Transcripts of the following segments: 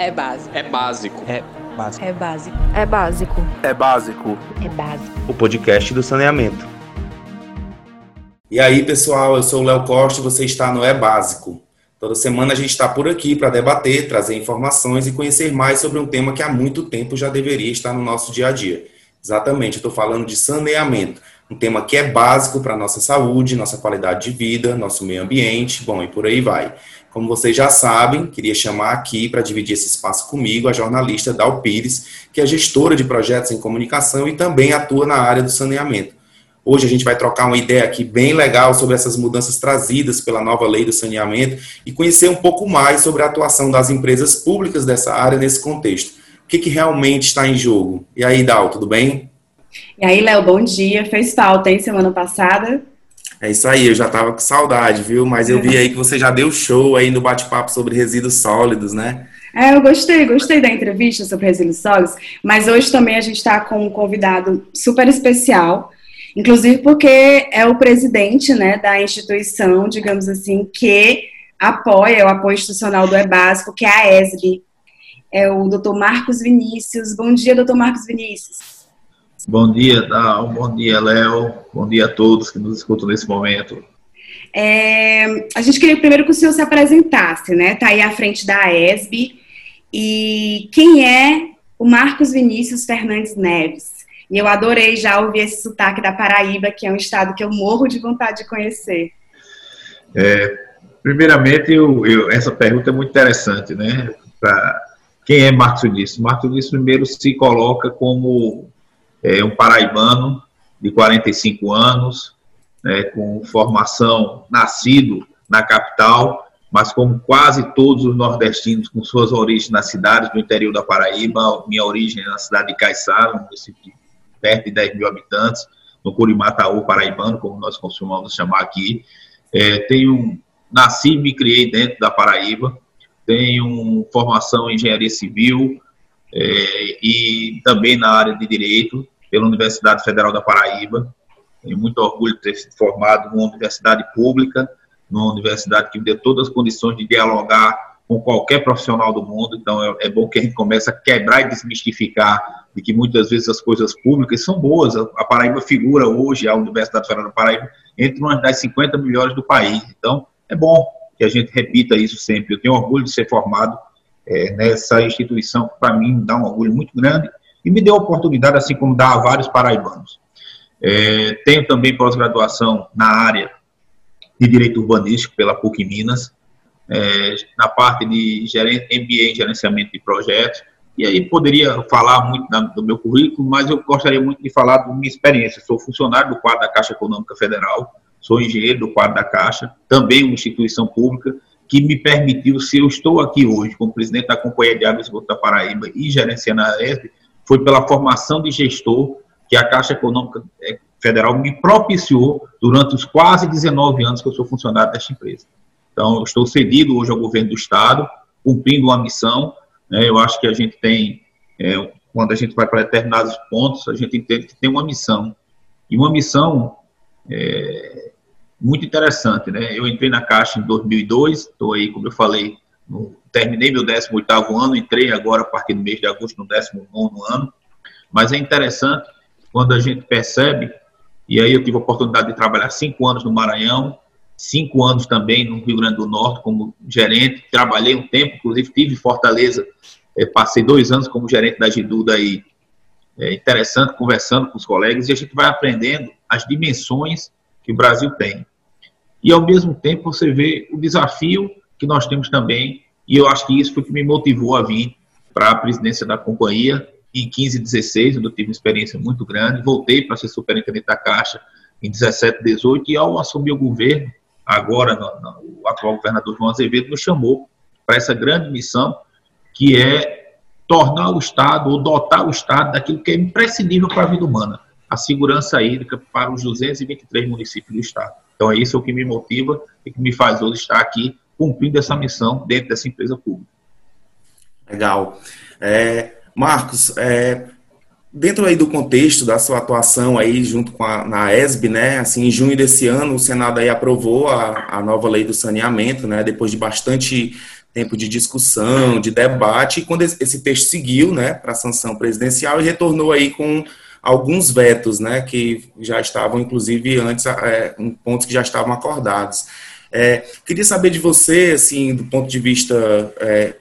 É básico. É básico. É básico. É básico. É básico. É básico. É básico. O podcast do saneamento. E aí, pessoal, eu sou o Léo Costa e você está no É Básico. Toda semana a gente está por aqui para debater, trazer informações e conhecer mais sobre um tema que há muito tempo já deveria estar no nosso dia a dia. Exatamente, eu estou falando de saneamento, um tema que é básico para a nossa saúde, nossa qualidade de vida, nosso meio ambiente, bom, e por aí vai. Como vocês já sabem, queria chamar aqui para dividir esse espaço comigo a jornalista Dal Pires, que é gestora de projetos em comunicação e também atua na área do saneamento. Hoje a gente vai trocar uma ideia aqui bem legal sobre essas mudanças trazidas pela nova lei do saneamento e conhecer um pouco mais sobre a atuação das empresas públicas dessa área nesse contexto. O que, que realmente está em jogo? E aí, Dal, tudo bem? E aí, Léo, bom dia. Fez falta, hein, semana passada? É isso aí, eu já tava com saudade, viu? Mas eu vi aí que você já deu show aí no bate-papo sobre resíduos sólidos, né? É, eu gostei, gostei da entrevista sobre resíduos sólidos, mas hoje também a gente está com um convidado super especial, inclusive porque é o presidente né, da instituição, digamos assim, que apoia o apoio institucional do E-Básico, que é a ESB. É o doutor Marcos Vinícius. Bom dia, doutor Marcos Vinícius. Bom dia, Dal. Bom dia, Léo. Bom dia a todos que nos escutam nesse momento. É, a gente queria primeiro que o senhor se apresentasse, né? Está aí à frente da ESB. E quem é o Marcos Vinícius Fernandes Neves? E eu adorei já ouvir esse sotaque da Paraíba, que é um estado que eu morro de vontade de conhecer. É, primeiramente, eu, eu, essa pergunta é muito interessante, né? Pra, quem é Marcos Vinícius? Marcos Vinícius primeiro se coloca como é um paraibano de 45 anos, né, com formação nascido na capital, mas como quase todos os nordestinos com suas origens nas cidades do interior da Paraíba, minha origem é na cidade de Caiçara, um município perto de 10 mil habitantes, no Curimataú paraibano, como nós costumamos chamar aqui. É, tenho, nasci e me criei dentro da Paraíba, tenho formação em engenharia civil, é, e também na área de direito pela Universidade Federal da Paraíba. Tenho muito orgulho de ter sido formado numa universidade pública, numa universidade que me deu todas as condições de dialogar com qualquer profissional do mundo. Então é, é bom que a gente comece a quebrar e desmistificar de que muitas vezes as coisas públicas são boas. A Paraíba figura hoje, a Universidade Federal da Paraíba, entre uma das 50 melhores do país. Então é bom que a gente repita isso sempre. Eu tenho orgulho de ser formado é, nessa instituição, que para mim dá um orgulho muito grande e me deu a oportunidade, assim como dá a vários paraibanos. É, tenho também pós-graduação na área de Direito Urbanístico pela PUC Minas, é, na parte de MBA em Gerenciamento de Projetos, e aí poderia falar muito do meu currículo, mas eu gostaria muito de falar da minha experiência. Sou funcionário do quadro da Caixa Econômica Federal, sou engenheiro do quadro da Caixa, também uma instituição pública, que me permitiu, se eu estou aqui hoje como presidente da Companhia de Água e da Paraíba e gerenciando a ESB, foi pela formação de gestor que a Caixa Econômica eh, Federal me propiciou durante os quase 19 anos que eu sou funcionário desta empresa. Então, estou cedido hoje ao governo do Estado, cumprindo uma missão. Né, eu acho que a gente tem, é, quando a gente vai para determinados pontos, a gente entende que tem uma missão. E uma missão é, muito interessante, né? Eu entrei na Caixa em 2002, estou aí, como eu falei, no, terminei meu 18º ano, entrei agora a partir do mês de agosto no 19º ano, mas é interessante quando a gente percebe, e aí eu tive a oportunidade de trabalhar cinco anos no Maranhão, cinco anos também no Rio Grande do Norte como gerente, trabalhei um tempo, inclusive tive em Fortaleza, é, passei dois anos como gerente da Giduda aí, é interessante, conversando com os colegas, e a gente vai aprendendo as dimensões que o Brasil tem. E, ao mesmo tempo, você vê o desafio que nós temos também, e eu acho que isso foi o que me motivou a vir para a presidência da companhia. Em 15 e 16, eu tive uma experiência muito grande, voltei para ser superintendente da Caixa em 17 e 18, e ao assumir o governo, agora no, no, o atual governador João Azevedo me chamou para essa grande missão, que é tornar o Estado, ou dotar o Estado daquilo que é imprescindível para a vida humana, a segurança hídrica para os 223 municípios do Estado. Então, é isso que me motiva e que me faz hoje estar aqui cumprindo essa missão dentro dessa empresa pública. Legal. É, Marcos, é, dentro aí do contexto da sua atuação aí junto com a na ESB, né? Assim, em junho desse ano, o Senado aí aprovou a, a nova lei do saneamento, né? Depois de bastante tempo de discussão, de debate, e quando esse texto seguiu né, para sanção presidencial e retornou aí com alguns vetos, né, que já estavam, inclusive, antes, é, pontos que já estavam acordados. É, queria saber de você, assim, do ponto de vista é,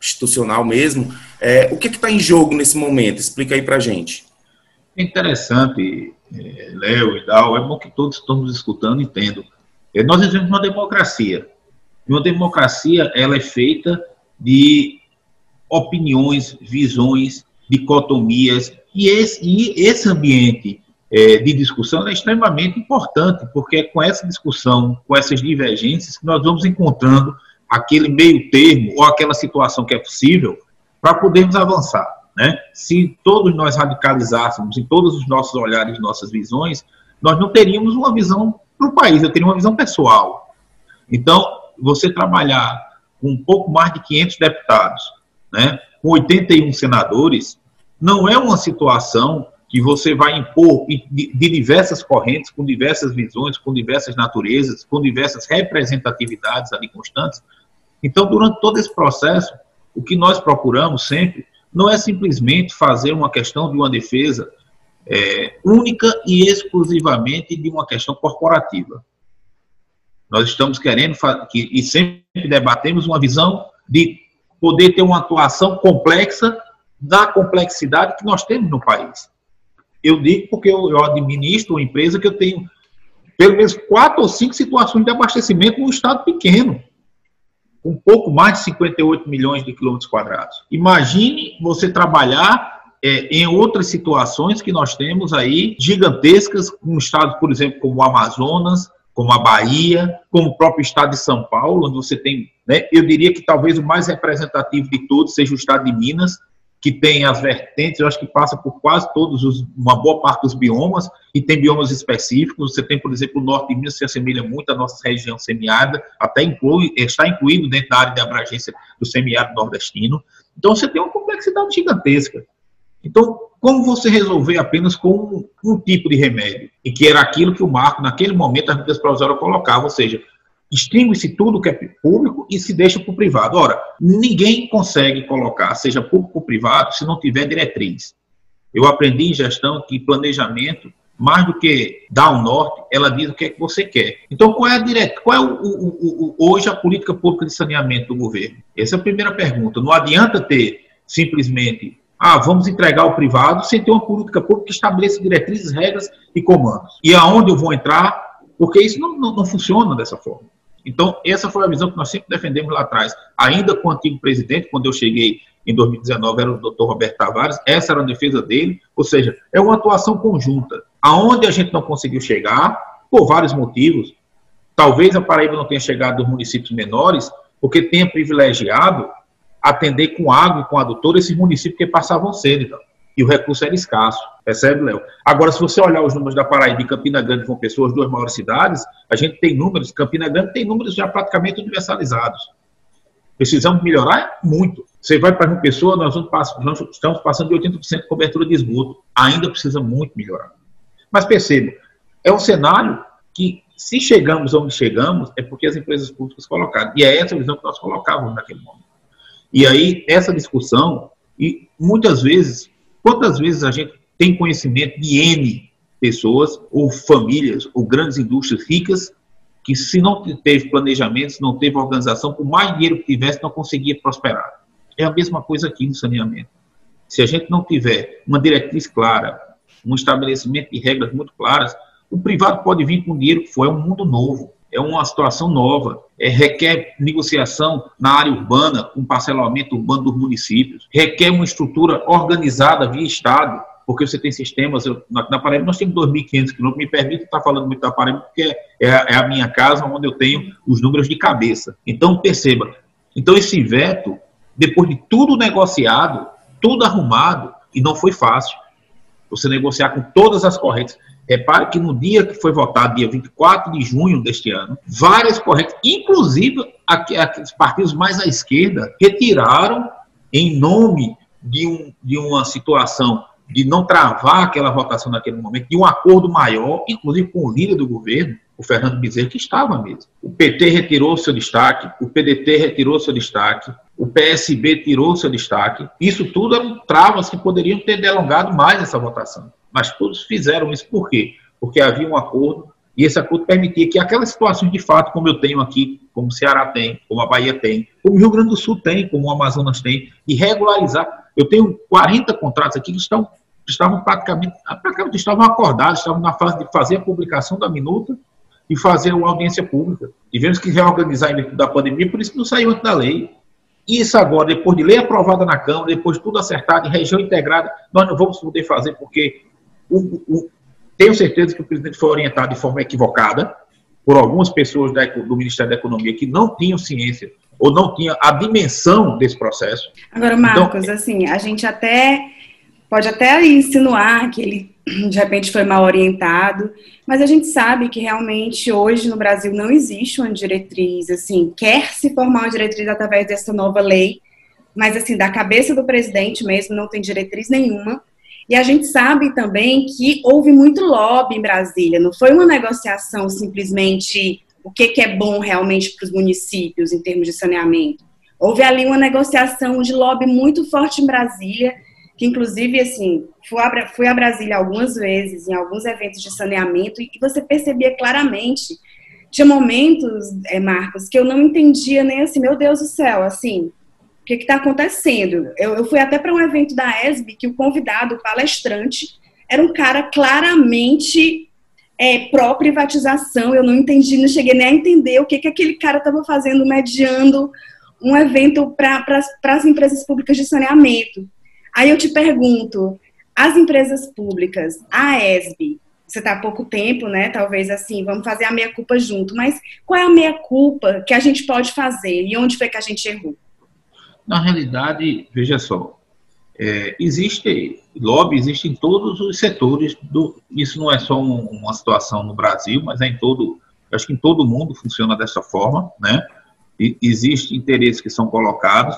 institucional mesmo, é, o que está em jogo nesse momento? Explica aí para gente. É interessante, é, Léo e Dal, é bom que todos estamos escutando e entendam. É, nós vivemos uma democracia. Uma democracia, ela é feita de opiniões, visões, dicotomias, e esse, e esse ambiente é, de discussão é extremamente importante, porque é com essa discussão, com essas divergências, que nós vamos encontrando aquele meio termo ou aquela situação que é possível para podermos avançar. Né? Se todos nós radicalizássemos em todos os nossos olhares, nossas visões, nós não teríamos uma visão para o país, eu teria uma visão pessoal. Então, você trabalhar com um pouco mais de 500 deputados, né, com 81 senadores, não é uma situação que você vai impor de diversas correntes, com diversas visões, com diversas naturezas, com diversas representatividades ali constantes. Então, durante todo esse processo, o que nós procuramos sempre não é simplesmente fazer uma questão de uma defesa é, única e exclusivamente de uma questão corporativa. Nós estamos querendo que, e sempre debatemos uma visão de poder ter uma atuação complexa da complexidade que nós temos no país. Eu digo porque eu, eu administro uma empresa que eu tenho pelo menos quatro ou cinco situações de abastecimento num estado pequeno, com pouco mais de 58 milhões de quilômetros quadrados. Imagine você trabalhar é, em outras situações que nós temos aí gigantescas, um estado, por exemplo, como o Amazonas, como a Bahia, como o próprio estado de São Paulo, onde você tem, né, eu diria que talvez o mais representativo de todos seja o estado de Minas, que tem as vertentes, eu acho que passa por quase todos os, uma boa parte dos biomas, e tem biomas específicos. Você tem, por exemplo, o norte de Minas, que se assemelha muito à nossa região semiárida, até inclui, está incluído dentro da área de abrangência do semiárido nordestino. Então, você tem uma complexidade gigantesca. Então, como você resolver apenas com um, um, tipo de remédio? E que era aquilo que o Marco, naquele momento, as medidas provisórias colocava, ou seja, extingue-se tudo que é público e se deixa para o privado. Ora, ninguém consegue colocar, seja público ou privado, se não tiver diretriz. Eu aprendi em gestão que planejamento, mais do que dar um norte, ela diz o que é que você quer. Então, qual é a direta, qual é o, o, o, hoje a política pública de saneamento do governo? Essa é a primeira pergunta. Não adianta ter simplesmente ah, vamos entregar ao privado sem ter uma política pública que estabeleça diretrizes, regras e comandos. E aonde eu vou entrar, porque isso não, não, não funciona dessa forma. Então, essa foi a visão que nós sempre defendemos lá atrás. Ainda com o antigo presidente, quando eu cheguei em 2019, era o doutor Roberto Tavares, essa era a defesa dele, ou seja, é uma atuação conjunta. Aonde a gente não conseguiu chegar, por vários motivos, talvez a Paraíba não tenha chegado dos municípios menores, porque tenha privilegiado atender com água e com adutor esses municípios que passavam sede. Então. E o recurso era escasso, percebe, Léo? Agora, se você olhar os números da Paraíba e Campina Grande com pessoas, as duas maiores cidades, a gente tem números, Campina Grande tem números já praticamente universalizados. Precisamos melhorar muito. Você vai para uma pessoa, nós, nós estamos passando de 80% de cobertura de esgoto. Ainda precisa muito melhorar. Mas perceba, é um cenário que, se chegamos onde chegamos, é porque as empresas públicas colocaram. E é essa a visão que nós colocávamos naquele momento. E aí, essa discussão, e muitas vezes, quantas vezes a gente tem conhecimento de N pessoas, ou famílias, ou grandes indústrias ricas, que se não teve planejamento, se não teve organização, por mais dinheiro que tivesse, não conseguia prosperar. É a mesma coisa aqui no saneamento. Se a gente não tiver uma diretriz clara, um estabelecimento de regras muito claras, o privado pode vir com dinheiro que for, é um mundo novo é uma situação nova, é, requer negociação na área urbana, com parcelamento urbano dos municípios, requer uma estrutura organizada via Estado, porque você tem sistemas, eu, na, na Paraíba nós temos 2.500 quilômetros, me permite estar falando muito da Paraíba, porque é, é a minha casa onde eu tenho os números de cabeça. Então, perceba, então esse veto, depois de tudo negociado, tudo arrumado, e não foi fácil, você negociar com todas as correntes, Repare que no dia que foi votado, dia 24 de junho deste ano, várias correntes, inclusive aqueles partidos mais à esquerda, retiraram, em nome de, um, de uma situação de não travar aquela votação naquele momento, de um acordo maior, inclusive com o líder do governo, o Fernando Bezerra, que estava mesmo. O PT retirou seu destaque, o PDT retirou seu destaque, o PSB tirou seu destaque. Isso tudo eram travas que poderiam ter delongado mais essa votação. Mas todos fizeram isso por quê? Porque havia um acordo e esse acordo permitia que aquelas situações de fato, como eu tenho aqui, como o Ceará tem, como a Bahia tem, como o Rio Grande do Sul tem, como o Amazonas tem, e regularizar. Eu tenho 40 contratos aqui que estão, estavam praticamente, praticamente estavam acordados, estavam na fase de fazer a publicação da minuta e fazer uma audiência pública. Tivemos que reorganizar em virtude da pandemia, por isso que não saiu antes da lei. Isso agora, depois de lei aprovada na Câmara, depois de tudo acertado, em região integrada, nós não vamos poder fazer, porque o, o, tenho certeza que o presidente foi orientado de forma equivocada por algumas pessoas da, do Ministério da Economia que não tinham ciência ou não tinham a dimensão desse processo. Agora, Marcos, então, assim, a gente até pode até insinuar que ele de repente foi mal orientado, mas a gente sabe que realmente hoje no Brasil não existe uma diretriz, assim, quer se formar uma diretriz através dessa nova lei, mas assim, da cabeça do presidente mesmo não tem diretriz nenhuma. E a gente sabe também que houve muito lobby em Brasília, não foi uma negociação simplesmente o que, que é bom realmente para os municípios em termos de saneamento. Houve ali uma negociação de lobby muito forte em Brasília, que inclusive, assim, fui a, Brasília algumas vezes, em alguns eventos de saneamento, e você percebia claramente, tinha momentos, é, Marcos, que eu não entendia nem assim, meu Deus do céu, assim, o que está acontecendo? Eu, eu, fui até para um evento da ESB que o convidado, o palestrante, era um cara claramente é, pró-privatização. Eu não entendi, não cheguei nem a entender o que, que aquele cara estava fazendo, mediando um evento para as empresas públicas de saneamento. Aí eu te pergunto, as empresas públicas, a ESB, você está há pouco tempo, né? Talvez assim, vamos fazer a meia-culpa junto, mas qual é a meia-culpa que a gente pode fazer e onde foi que a gente errou? Na realidade, veja só, é, existe lobby, existe em todos os setores. Do, isso não é só um, uma situação no Brasil, mas é em todo, acho que em todo mundo funciona dessa forma, né? E, existe interesses que são colocados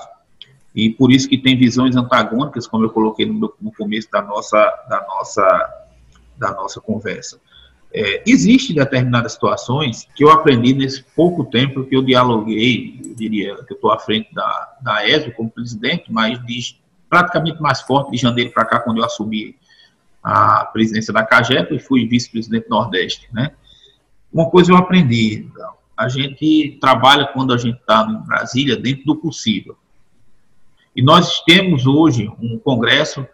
e por isso que tem visões antagônicas, como eu coloquei no, no começo da nossa, da nossa, da nossa conversa. É, Existem determinadas situações que eu aprendi nesse pouco tempo que eu dialoguei, eu diria que eu estou à frente da, da ESO como presidente, mas de, praticamente mais forte de janeiro para cá, quando eu assumi a presidência da CAGEP e fui vice-presidente Nordeste. Né? Uma coisa eu aprendi, a gente trabalha quando a gente está em Brasília dentro do possível. E nós temos hoje um Congresso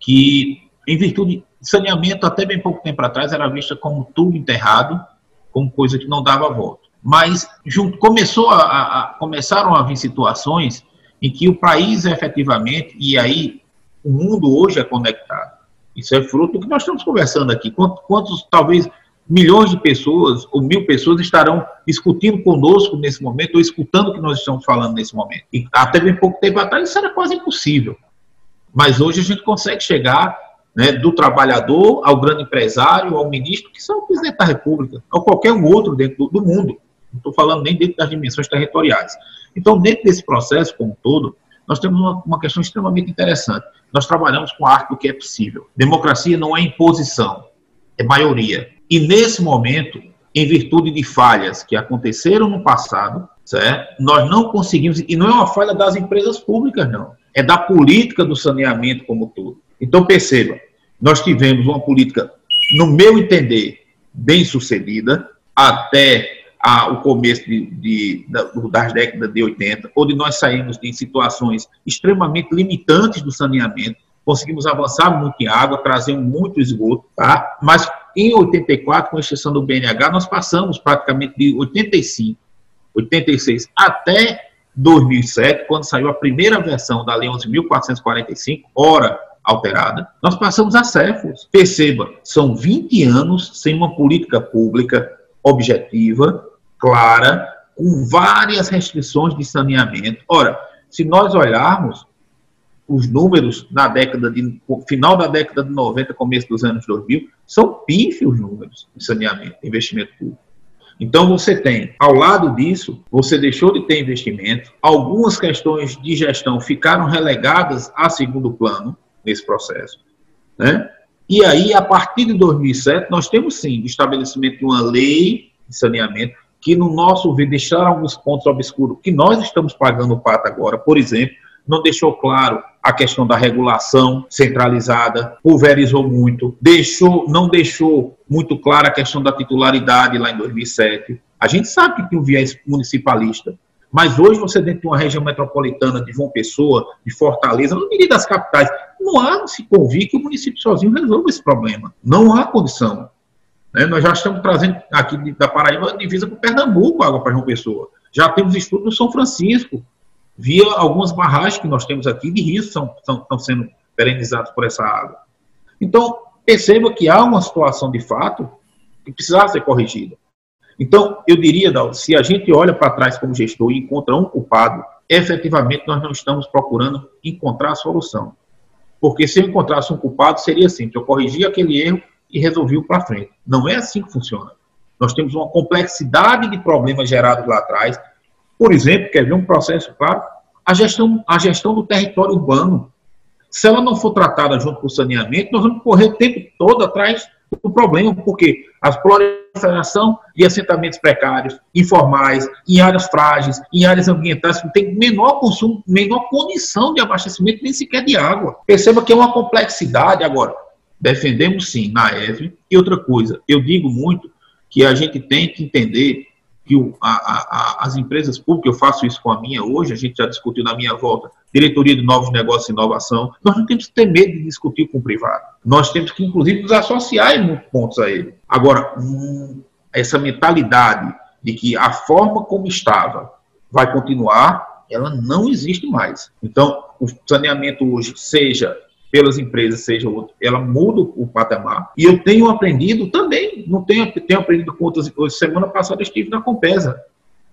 que, em virtude de saneamento, até bem pouco tempo atrás, era vista como tudo enterrado, como coisa que não dava voto. Mas junto, começou a, a, começaram a vir situações em que o país efetivamente, e aí o mundo hoje é conectado. Isso é fruto do que nós estamos conversando aqui. Quantos, quantos talvez milhões de pessoas ou mil pessoas estarão discutindo conosco nesse momento ou escutando o que nós estamos falando nesse momento. E até bem pouco tempo atrás isso era quase impossível. Mas hoje a gente consegue chegar né, do trabalhador ao grande empresário, ao ministro, que são o presidente da República, ou qualquer um outro dentro do, do mundo. Não estou falando nem dentro das dimensões territoriais. Então, dentro desse processo como um todo, nós temos uma, uma questão extremamente interessante. Nós trabalhamos com a arte do que é possível. Democracia não é imposição, é maioria. E nesse momento, em virtude de falhas que aconteceram no passado, certo? nós não conseguimos, e não é uma falha das empresas públicas, não, é da política do saneamento como todo. Então, perceba, nós tivemos uma política, no meu entender, bem sucedida, até a, o começo de, de, das décadas de 80, onde nós saímos de situações extremamente limitantes do saneamento, conseguimos avançar muito em água, trazer muito esgoto, tá? mas em 84, com exceção do BNH, nós passamos praticamente de 85, 86 até 2007, quando saiu a primeira versão da Lei 11.445, ora alterada, nós passamos a CEFOS. Perceba, são 20 anos sem uma política pública objetiva, clara, com várias restrições de saneamento. Ora, se nós olharmos, os números na década de final da década de 90, começo dos anos 2000, são pífios números de saneamento, de investimento público. Então você tem, ao lado disso, você deixou de ter investimento, algumas questões de gestão ficaram relegadas a segundo plano nesse processo, né? E aí, a partir de 2007, nós temos sim o estabelecimento de uma lei de saneamento, que, no nosso ver, deixaram alguns pontos obscuros que nós estamos pagando o pato agora. Por exemplo, não deixou claro a questão da regulação centralizada, pulverizou muito, deixou, não deixou muito clara a questão da titularidade lá em 2007. A gente sabe que tem um viés municipalista, mas hoje você dentro de uma região metropolitana de João Pessoa, de Fortaleza, no meio das capitais, não há se convir que o município sozinho resolva esse problema. Não há condição. Né? Nós já estamos trazendo aqui da Paraíba divisa com Pernambuco água para João Pessoa. Já temos estudo no São Francisco, via algumas barragens que nós temos aqui de rios são, são, estão sendo perenizados por essa água. Então, perceba que há uma situação de fato que precisava ser corrigida. Então, eu diria, Dal, se a gente olha para trás como gestor e encontra um culpado, efetivamente nós não estamos procurando encontrar a solução. Porque se eu encontrasse um culpado, seria simples, eu corrigia aquele erro e resolvi para frente. Não é assim que funciona. Nós temos uma complexidade de problemas gerados lá atrás. Por exemplo, quer ver um processo claro? A gestão, a gestão do território urbano. Se ela não for tratada junto com o saneamento, nós vamos correr o tempo todo atrás do problema, porque a proliferação de assentamentos precários, informais, em áreas frágeis, em áreas ambientais que têm menor consumo, menor condição de abastecimento, nem sequer de água. Perceba que é uma complexidade agora. Defendemos sim na EV. E outra coisa, eu digo muito que a gente tem que entender que o, a, a, as empresas públicas, eu faço isso com a minha hoje, a gente já discutiu na minha volta, diretoria de novos negócios e inovação, nós não temos que ter medo de discutir com o privado. Nós temos que, inclusive, nos associar em muitos pontos a ele. Agora, essa mentalidade de que a forma como estava vai continuar, ela não existe mais. Então, o saneamento hoje, seja pelas empresas, seja outro, ela muda o patamar. E eu tenho aprendido também, não tenho, tenho aprendido com outras. Semana passada estive na Compesa,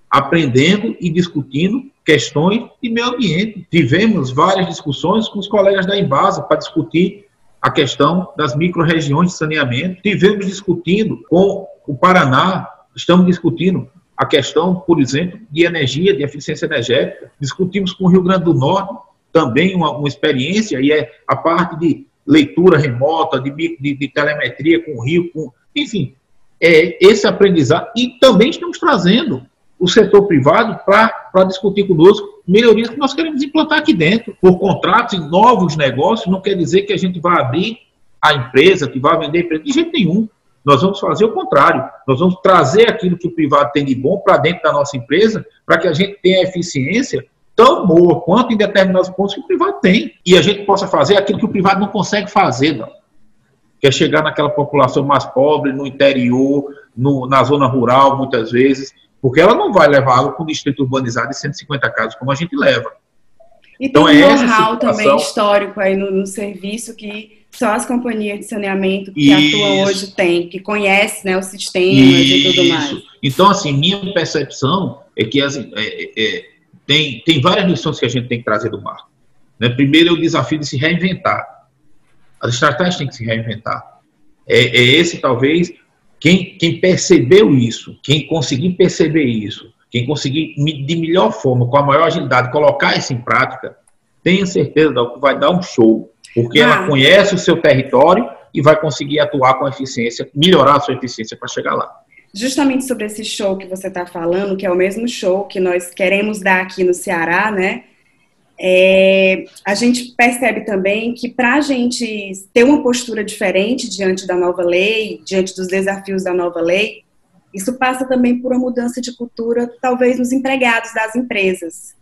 aprendendo e discutindo questões de meio ambiente. Tivemos várias discussões com os colegas da Embasa para discutir a questão das micro-regiões de saneamento. Tivemos discutindo com o Paraná, estamos discutindo a questão, por exemplo, de energia, de eficiência energética. Discutimos com o Rio Grande do Norte também uma, uma experiência, e é a parte de leitura remota, de, de, de telemetria com o Rio, com, enfim, é esse aprendizado. E também estamos trazendo o setor privado para discutir conosco melhorias que nós queremos implantar aqui dentro. Por contratos e novos negócios, não quer dizer que a gente vai abrir a empresa, que vai vender a empresa, de jeito nenhum. Nós vamos fazer o contrário. Nós vamos trazer aquilo que o privado tem de bom para dentro da nossa empresa, para que a gente tenha eficiência tão boa quanto em determinados pontos que o privado tem. E a gente possa fazer aquilo que o privado não consegue fazer, não. Que é chegar naquela população mais pobre, no interior, no, na zona rural, muitas vezes, porque ela não vai levar água com o distrito urbanizado de 150 casas, como a gente leva. E então, tem um é know-how também histórico aí no, no, serviço que só as companhias de saneamento que Isso. atuam hoje têm, que conhecem né, os sistemas Isso. e tudo mais. Então, assim, minha percepção é que assim, é, é, tem, tem várias lições que a gente tem que trazer do mar. Né? Primeiro é o desafio de se reinventar. As estratégias têm que se reinventar. É, é esse, talvez, quem, quem percebeu isso, quem conseguir perceber isso, quem conseguir de melhor forma, com a maior agilidade, colocar isso em prática, tenha certeza que vai dar um show. Porque ela conhece o seu território e vai conseguir atuar com eficiência, melhorar a sua eficiência para chegar lá justamente sobre esse show que você está falando, que é o mesmo show que nós queremos dar aqui no Ceará, né? É, a gente percebe também que para a gente ter uma postura diferente diante da nova lei, diante dos desafios da nova lei, isso passa também por uma mudança de cultura, talvez nos empregados das empresas.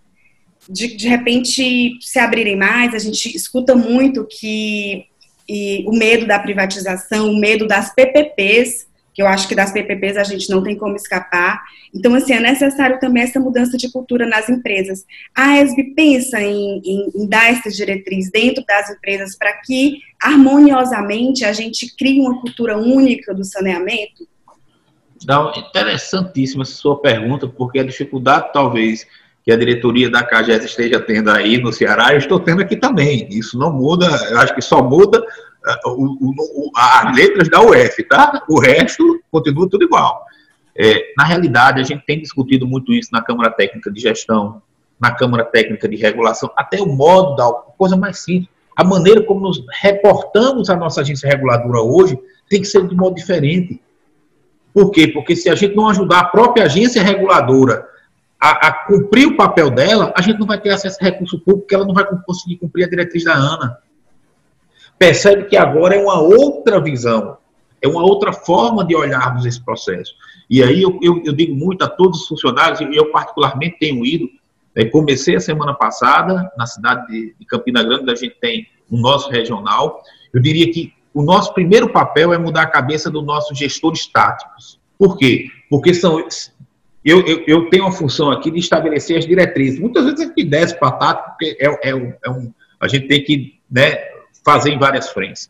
De, de repente se abrirem mais, a gente escuta muito que o medo da privatização, o medo das PPPs, que eu acho que das PPPs a gente não tem como escapar. Então, assim, é necessário também essa mudança de cultura nas empresas. A ESB pensa em, em, em dar essa diretriz dentro das empresas para que, harmoniosamente, a gente crie uma cultura única do saneamento? Não, interessantíssima essa sua pergunta, porque a dificuldade, talvez, que a diretoria da CAGES esteja tendo aí no Ceará, eu estou tendo aqui também. Isso não muda, eu acho que só muda as letras da UF, tá? O resto continua tudo igual. É, na realidade, a gente tem discutido muito isso na Câmara Técnica de Gestão, na Câmara Técnica de Regulação, até o modo da coisa mais simples. A maneira como nos reportamos a nossa agência reguladora hoje tem que ser de modo diferente. Por quê? Porque se a gente não ajudar a própria agência reguladora a, a, cumprir o papel dela, a gente não vai ter acesso a recurso público, porque ela não vai conseguir cumprir a diretriz da ANA. Percebe que agora é uma outra visão, é uma outra forma de olharmos esse processo. E aí eu, eu, eu digo muito a todos os funcionários, e eu particularmente tenho ido, é, comecei a semana passada, na cidade de, de Campina Grande, a gente tem o nosso regional. Eu diria que o nosso primeiro papel é mudar a cabeça dos nossos gestores táticos. Por quê? Porque são, eu, eu, eu, tenho a função aqui de estabelecer as diretrizes. Muitas vezes a gente desce para tático, porque é, é, é um, a gente tem que né, fazer em várias frentes.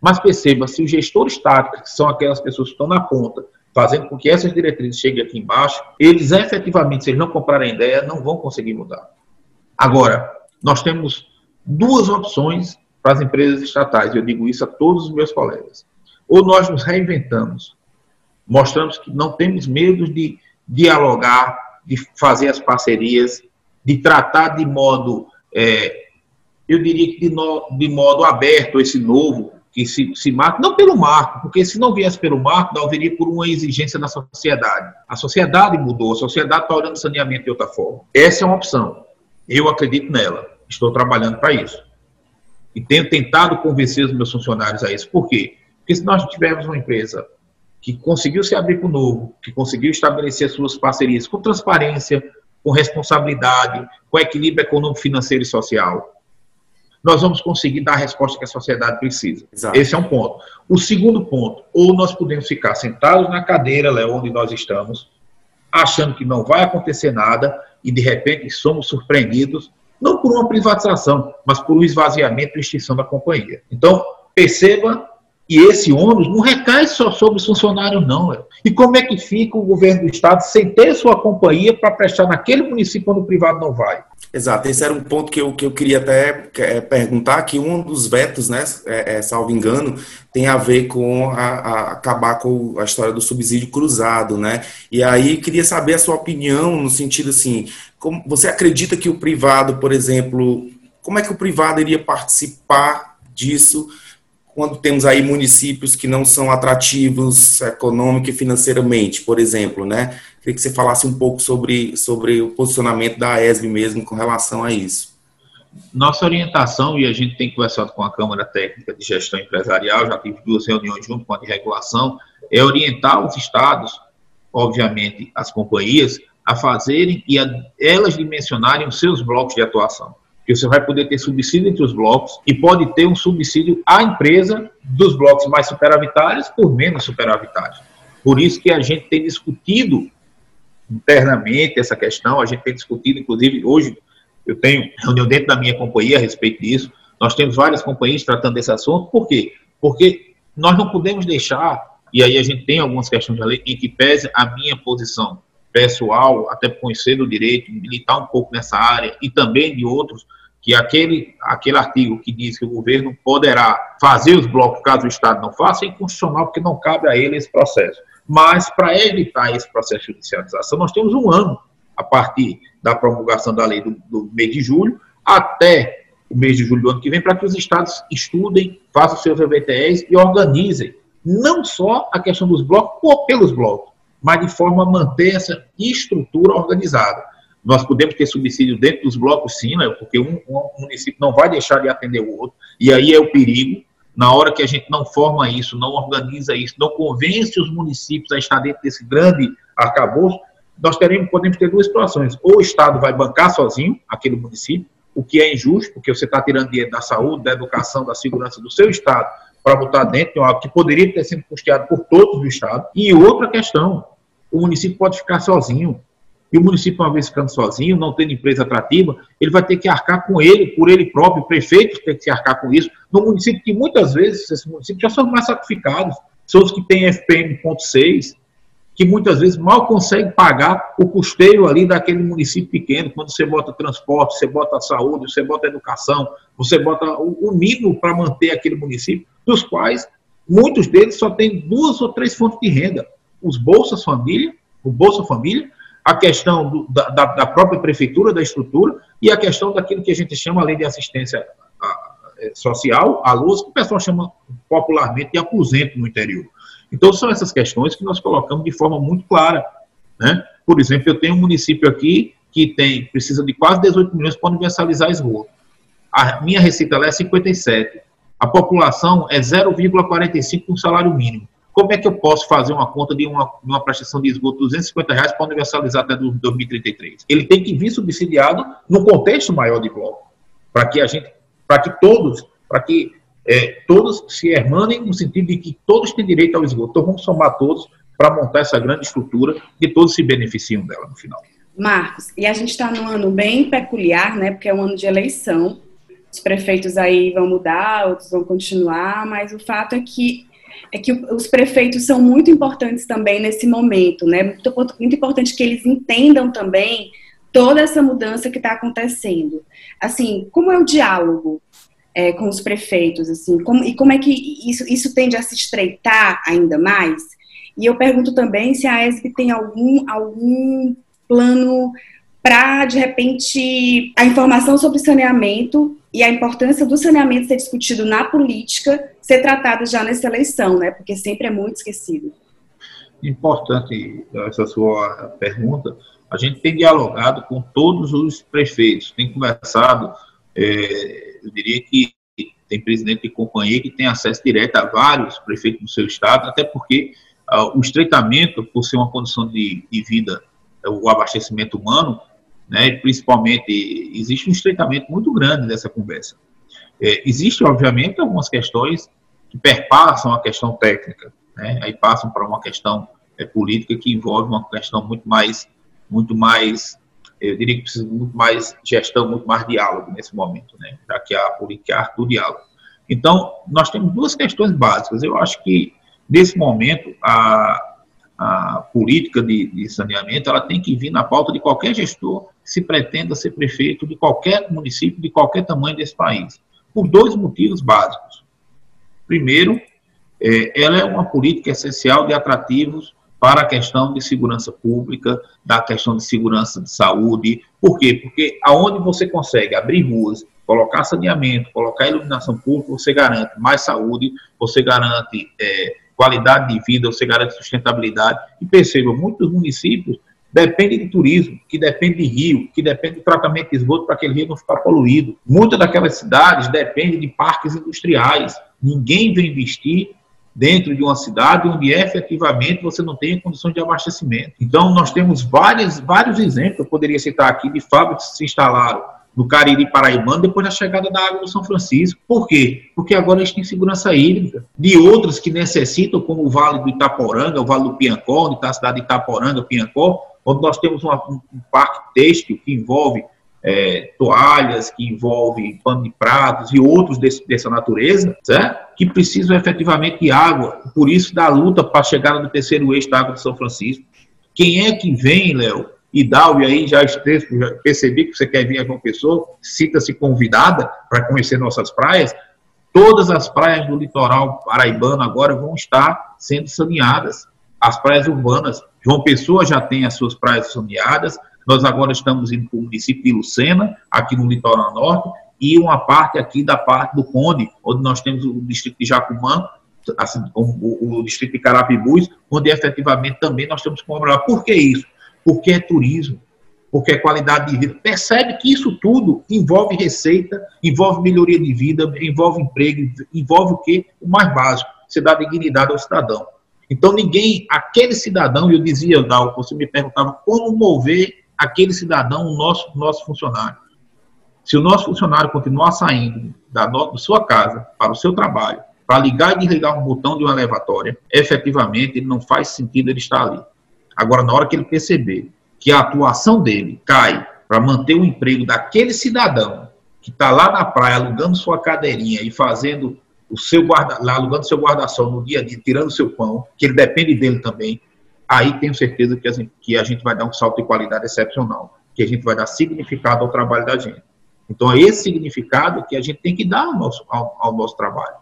Mas perceba, se os gestores táticos, que são aquelas pessoas que estão na ponta, fazendo com que essas diretrizes cheguem aqui embaixo, eles efetivamente, se eles não comprarem ideia, não vão conseguir mudar. Agora, nós temos duas opções para as empresas estatais, eu digo isso a todos os meus colegas. Ou nós nos reinventamos, mostramos que não temos medo de dialogar, de fazer as parcerias, de tratar de modo, é, eu diria que de, no, de, modo aberto esse novo que se, se marca, não pelo marco, porque se não viesse pelo marco, não viria por uma exigência da sociedade. A sociedade mudou, a sociedade está olhando saneamento de outra forma. Essa é uma opção. Eu acredito nela, estou trabalhando para isso. E tenho tentado convencer os meus funcionários a isso. Por quê? Porque se nós tivermos uma empresa que conseguiu se abrir para o novo, que conseguiu estabelecer suas parcerias com transparência, com responsabilidade, com equilíbrio econômico, financeiro e social, nós vamos conseguir dar a resposta que a sociedade precisa. Exato. Esse é um ponto. O segundo ponto, ou nós podemos ficar sentados na cadeira, Léo, onde nós estamos, achando que não vai acontecer nada e de repente somos surpreendidos, não por uma privatização, mas por um esvaziamento e extinção da companhia. Então, perceba e esse ônus não recai só sobre os funcionários, não. E como é que fica o governo do Estado sem ter sua companhia para prestar naquele município onde o privado não vai? Exato, esse era um ponto que eu, que eu queria até é, perguntar, que um dos vetos, né, é, é, salvo engano, tem a ver com a, a, acabar com a história do subsídio cruzado, né? E aí queria saber a sua opinião no sentido assim, como, você acredita que o privado, por exemplo, como é que o privado iria participar disso quando temos aí municípios que não são atrativos econômica e financeiramente, por exemplo, né? Queria que você falasse um pouco sobre, sobre o posicionamento da ESB mesmo com relação a isso. Nossa orientação, e a gente tem conversado com a Câmara Técnica de Gestão Empresarial, já tive duas reuniões junto com a de regulação, é orientar os estados, obviamente as companhias, a fazerem e a, elas dimensionarem os seus blocos de atuação que você vai poder ter subsídio entre os blocos e pode ter um subsídio à empresa dos blocos mais superavitários por menos superavitários. Por isso que a gente tem discutido internamente essa questão, a gente tem discutido, inclusive, hoje eu tenho reunião dentro da minha companhia a respeito disso, nós temos várias companhias tratando desse assunto, por quê? Porque nós não podemos deixar, e aí a gente tem algumas questões da lei, em que pese a minha posição pessoal, até por conhecer do direito, militar um pouco nessa área, e também de outros, que aquele, aquele artigo que diz que o governo poderá fazer os blocos caso o Estado não faça, é inconstitucional, porque não cabe a ele esse processo. Mas, para evitar esse processo de judicialização, nós temos um ano, a partir da promulgação da lei do, do mês de julho, até o mês de julho do ano que vem, para que os estados estudem, façam seus EVTEs e organizem não só a questão dos blocos, ou pelos blocos, mas de forma a manter essa estrutura organizada. Nós podemos ter subsídio dentro dos blocos, sim, né, porque um, um, município não vai deixar de atender o outro, e aí é o perigo. Na hora que a gente não forma isso, não organiza isso, não convence os municípios a estar dentro desse grande arcabouço, nós teremos, podemos ter duas situações. Ou o Estado vai bancar sozinho aquele município, o que é injusto, porque você está tirando dinheiro da saúde, da educação, da segurança do seu Estado para botar dentro de algo que poderia ter sido custeado por todos do Estado. E outra questão, o município pode ficar sozinho. E o município, uma vez ficando sozinho, não tendo empresa atrativa, ele vai ter que arcar com ele, por ele próprio, o prefeito tem que se arcar com isso, no município que muitas vezes, esses municípios já são mais sacrificados, são os que têm FPM.6, que muitas vezes mal conseguem pagar o custeio ali daquele município pequeno, quando você bota transporte, você bota saúde, você bota educação, você bota o, o mínimo para manter aquele município, dos quais muitos deles só têm duas ou três fontes de renda os Bolsas Família, o Bolsa Família, a questão do, da, da, própria prefeitura, da estrutura, e a questão daquilo que a gente chama a lei de assistência é, social, a luz, que o pessoal chama popularmente de aposento no interior. Então, são essas questões que nós colocamos de forma muito clara. Né? Por exemplo, eu tenho um município aqui que tem precisa de quase 18 milhões para universalizar esgoto. A minha receita lá é 57. A população é 0,45 com salário mínimo. Como é que eu posso fazer uma conta de uma, uma prestação de esgoto de 250 reais para universalizar até 2033? Ele tem que vir subsidiado no contexto maior de bloco, para que a gente, para que todos, para que é, todos se hermanem no sentido de que todos têm direito ao esgoto. Então vamos somar todos para montar essa grande estrutura e todos se beneficiam dela no final. Marcos, e a gente está num ano bem peculiar, né? Porque é um ano de eleição. Os prefeitos aí vão mudar, outros vão continuar, mas o fato é que é que os prefeitos são muito importantes também nesse momento, né? Muito, muito importante que eles entendam também toda essa mudança que está acontecendo. Assim, como é o diálogo é, com os prefeitos, assim, como, e como é que isso, isso tende a se estreitar ainda mais? E eu pergunto também se a ESB tem algum, algum plano para, de repente, a informação sobre saneamento e a importância do saneamento ser discutido na política ser tratado já nessa eleição, né? Porque sempre é muito esquecido. Importante essa sua pergunta. A gente tem dialogado com todos os prefeitos, tem conversado, é, eu diria que tem presidente de companhia que tem acesso direto a vários prefeitos do seu estado, até porque uh, o estreitamento, por ser uma condição de, de vida, o abastecimento humano, né, principalmente, existe um estreitamento muito grande dessa conversa. É, existe, obviamente, algumas questões que perpassam a questão técnica, né, aí passam para uma questão é, política que envolve uma questão muito mais, muito mais, eu diria que precisa muito mais gestão, muito mais diálogo nesse momento, né, já que a política é arte do diálogo. Então, nós temos duas questões básicas. Eu acho que, nesse momento, a, a política de, de, saneamento ela tem que vir na pauta de qualquer gestor se pretenda ser prefeito de qualquer município, de qualquer tamanho desse país, por dois motivos básicos. Primeiro, é, ela é uma política essencial de atrativos para a questão de segurança pública, da questão de segurança de saúde. Por quê? Porque aonde você consegue abrir ruas, colocar saneamento, colocar iluminação pública, você garante mais saúde, você garante é, qualidade de vida, você garante sustentabilidade. E perceba, muitos municípios dependem de turismo, que depende de rio, que depende do tratamento de esgoto para aquele rio não ficar poluído. Muitas daquelas cidades dependem de parques industriais. Ninguém vem investir dentro de uma cidade onde efetivamente você não tem condições de abastecimento. Então, nós temos vários, vários exemplos, eu poderia citar aqui, de fábricas que se instalaram do Cariri Paraibano depois da chegada da água do São Francisco. Por quê? Porque agora eles têm segurança hídrica. De outros que necessitam, como o Vale do Itaporanga, o Vale do Piancó, onde está a cidade de Itaporanga, Piancó, onde nós temos uma, um, parque têxtil que envolve é, toalhas, que envolve pano de pratos e outros desse, dessa natureza, certo? que precisam efetivamente de água. Por isso, da luta para a chegada do terceiro eixo da água de São Francisco. Quem é que vem, Léo, e Dalvi aí já, já percebi que você quer vir a João Pessoa, cita-se convidada para conhecer nossas praias. Todas as praias do litoral paraibano agora vão estar sendo saneadas. As praias urbanas. João Pessoa já tem as suas praias saneadas. Nós agora estamos indo para o município de Lucena, aqui no litoral norte, e uma parte aqui da parte do Conde, onde nós temos o distrito de Jacumã, assim, o, o, distrito de Carapibus, onde efetivamente também nós temos que comemorar. Por que isso? porque é turismo, porque é qualidade de vida. Percebe que isso tudo envolve receita, envolve melhoria de vida, envolve emprego, envolve o quê? O mais básico, você dá dignidade ao cidadão. Então ninguém, aquele cidadão, eu dizia, Dal, você me perguntava como mover aquele cidadão, o nosso, nosso funcionário. Se o nosso funcionário continuar saindo da, da sua casa para o seu trabalho, para ligar e desligar um botão de uma elevatória, efetivamente ele não faz sentido ele estar ali. Agora, na hora que ele perceber que a atuação dele cai para manter o emprego daquele cidadão que está lá na praia alugando sua cadeirinha e fazendo o seu guarda, lá alugando seu guarda-sol no dia a dia, tirando seu pão, que ele depende dele também, aí tenho certeza que a, gente, que a gente vai dar um salto de qualidade excepcional, que a gente vai dar significado ao trabalho da gente. Então é esse significado que a gente tem que dar ao nosso, ao, ao nosso trabalho.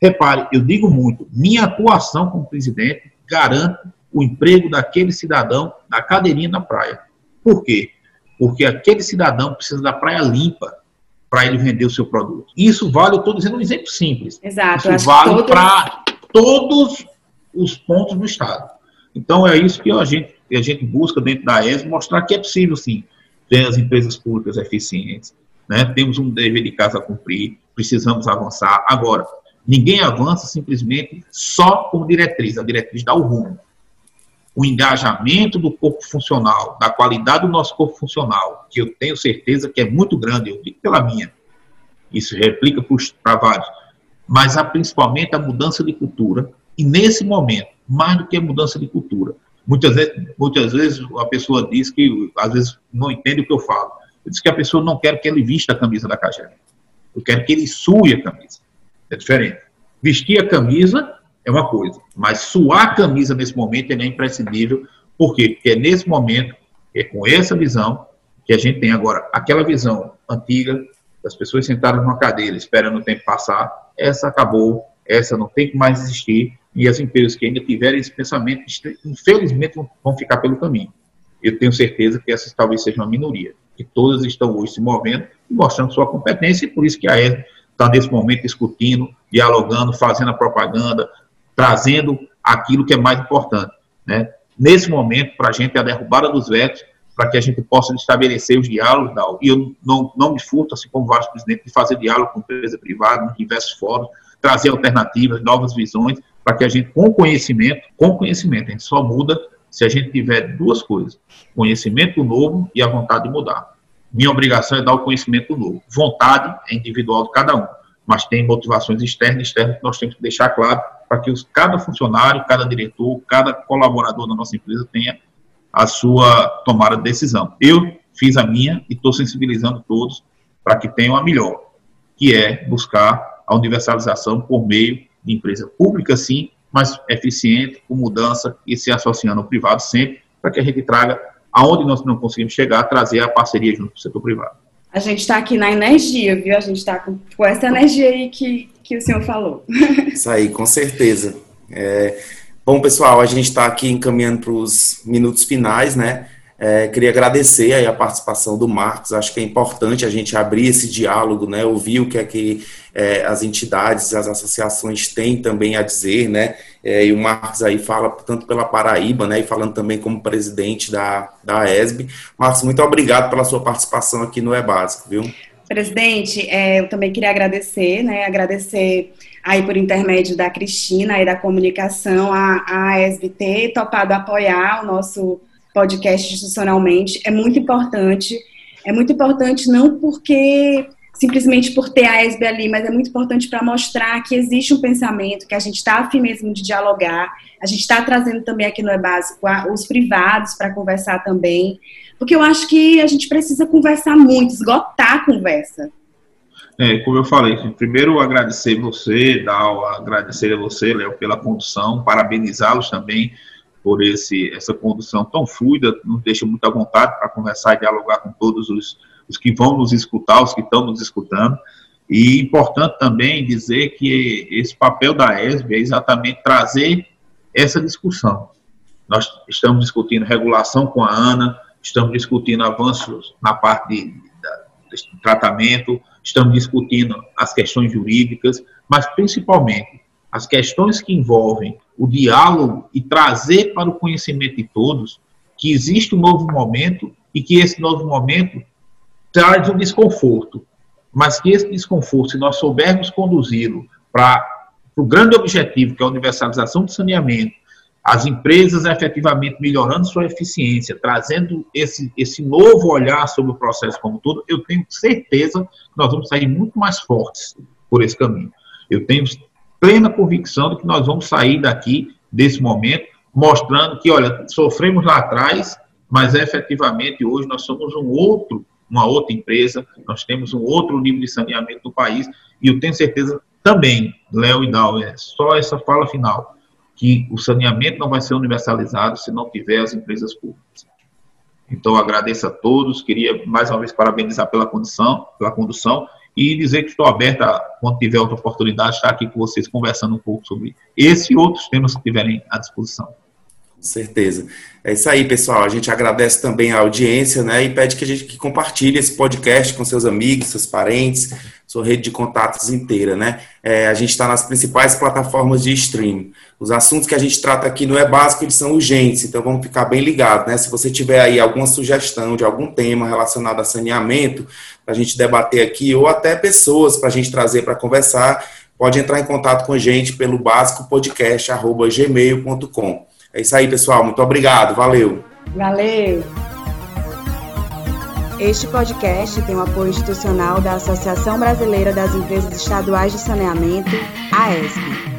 Repare, eu digo muito, minha atuação como presidente garante o emprego daquele cidadão na cadeirinha na praia. Por quê? Porque aquele cidadão precisa da praia limpa para ele vender o seu produto. Isso vale, eu estou dizendo um exemplo simples. Exato. Isso vale para todos os pontos do Estado. Então, é isso que a gente, a gente busca dentro da ESB, mostrar que é possível, sim, ter as empresas públicas eficientes, né? temos um dever de casa a cumprir, precisamos avançar. Agora, ninguém avança simplesmente só por diretriz, a diretriz dá o rumo. O engajamento do corpo funcional, da qualidade do nosso corpo funcional, que eu tenho certeza que é muito grande, eu digo pela minha, isso replica para vários, mas há principalmente a mudança de cultura, e nesse momento, mais do que a mudança de cultura, muitas vezes, muitas vezes a pessoa diz que, às vezes, não entende o que eu falo, eu disse que a pessoa não quer que ele vista a camisa da Cagé. Eu quero que ele sue a camisa. É diferente. Vestir a camisa é uma coisa, mas suar a camisa nesse momento é imprescindível. Por quê? Porque é nesse momento, é com essa visão, que a gente tem agora aquela visão antiga das pessoas sentadas numa cadeira esperando o tempo passar, essa acabou, essa não tem que mais existir, e as empresas que ainda tiverem esse pensamento, infelizmente, vão ficar pelo caminho. Eu tenho certeza que essas talvez sejam uma minoria que todas estão hoje se movendo e mostrando sua competência, e por isso que a ESB está nesse momento discutindo, dialogando, fazendo a propaganda, trazendo aquilo que é mais importante. Né? Nesse momento, para a gente, é a derrubada dos vetos, para que a gente possa estabelecer os diálogos, e eu não, não me furto, assim como vários presidentes, de fazer diálogo com empresa privada, em diversos fóruns, trazer alternativas, novas visões, para que a gente, com conhecimento, com conhecimento, a gente só muda se a gente tiver duas coisas: conhecimento novo e a vontade de mudar. Minha obrigação é dar o conhecimento novo. Vontade é individual de cada um, mas tem motivações externas e externas que nós temos que deixar claro para que os, cada funcionário, cada diretor, cada colaborador da nossa empresa tenha a sua tomada de decisão. Eu fiz a minha e estou sensibilizando todos para que tenham a melhor, que é buscar a universalização por meio de empresa pública, sim, mas eficiente, com mudança e se associando ao privado sempre, para que a gente traga aonde nós não conseguimos chegar, trazer a parceria junto com o setor privado. A gente está aqui na energia, viu? A gente está com, com, essa energia aí que, que o senhor falou. Isso aí, com certeza. É, bom, pessoal, a gente está aqui encaminhando para os minutos finais, né? É, queria agradecer aí a participação do Marcos. Acho que é importante a gente abrir esse diálogo, né? Ouvir o que é que é, as entidades, as associações têm também a dizer, né? É, e o Marcos aí fala tanto pela Paraíba, né? E falando também como presidente da, da ESB. Marcos, muito obrigado pela sua participação aqui no É Básico, viu? Presidente, é, eu também queria agradecer, né? Agradecer aí por intermédio da Cristina e da comunicação a, a ESB ter topado apoiar o nosso podcast institucionalmente é muito importante. É muito importante não porque simplesmente por ter a ESB ali, mas é muito importante para mostrar que existe um pensamento, que a gente está afim mesmo de dialogar. A gente está trazendo também aqui no É Básico os privados para conversar também, porque eu acho que a gente precisa conversar muito, esgotar a conversa. É, como eu falei, primeiro agradecer você, Dal, agradecer a você, Léo, pela condução, parabenizá-los também por esse, essa condução tão fluida, nos deixa muito à vontade para conversar e dialogar com todos os, os que vão nos escutar, os que estão nos escutando. E importante também dizer que esse papel da ESB é exatamente trazer essa discussão. Nós estamos discutindo regulação com a ANA, estamos discutindo avanços na parte de, de, de tratamento, estamos discutindo as questões jurídicas, mas principalmente as questões que envolvem o diálogo e trazer para o conhecimento de todos que existe um novo momento e que esse novo momento traz um desconforto, mas que esse desconforto, se nós soubermos conduzi-lo para o grande objetivo, que é a universalização do saneamento, as empresas efetivamente melhorando sua eficiência, trazendo esse, esse novo olhar sobre o processo como todo, eu tenho certeza que nós vamos sair muito mais fortes por esse caminho. Eu tenho plena convicção de que nós vamos sair daqui, desse momento, mostrando que, olha, sofremos lá atrás, mas efetivamente hoje nós somos um outro, uma outra empresa, nós temos um outro nível de saneamento no país, e eu tenho certeza também, Léo e Dal, é só essa fala final, que o saneamento não vai ser universalizado se não tiver as empresas públicas. Então, agradeço a todos, queria mais uma vez parabenizar pela condição, pela condução, e dizer que estou aberta, quando tiver outra oportunidade, estar aqui com vocês conversando um pouco sobre esse e outros temas que tiverem à disposição. Com certeza. É isso aí, pessoal. A gente agradece também a audiência, né? E pede que a gente compartilhe esse podcast com seus amigos, seus parentes, sua rede de contatos inteira, né? É, a gente está nas principais plataformas de streaming. Os assuntos que a gente trata aqui não é básico, eles são urgentes, então vamos ficar bem ligados, né? Se você tiver aí alguma sugestão de algum tema relacionado a saneamento, para a gente debater aqui, ou até pessoas para a gente trazer para conversar, pode entrar em contato com a gente pelo básicopodcast.gmail.com. É isso aí, pessoal. Muito obrigado. Valeu. Valeu. Este podcast tem o apoio institucional da Associação Brasileira das Empresas Estaduais de Saneamento, AESP.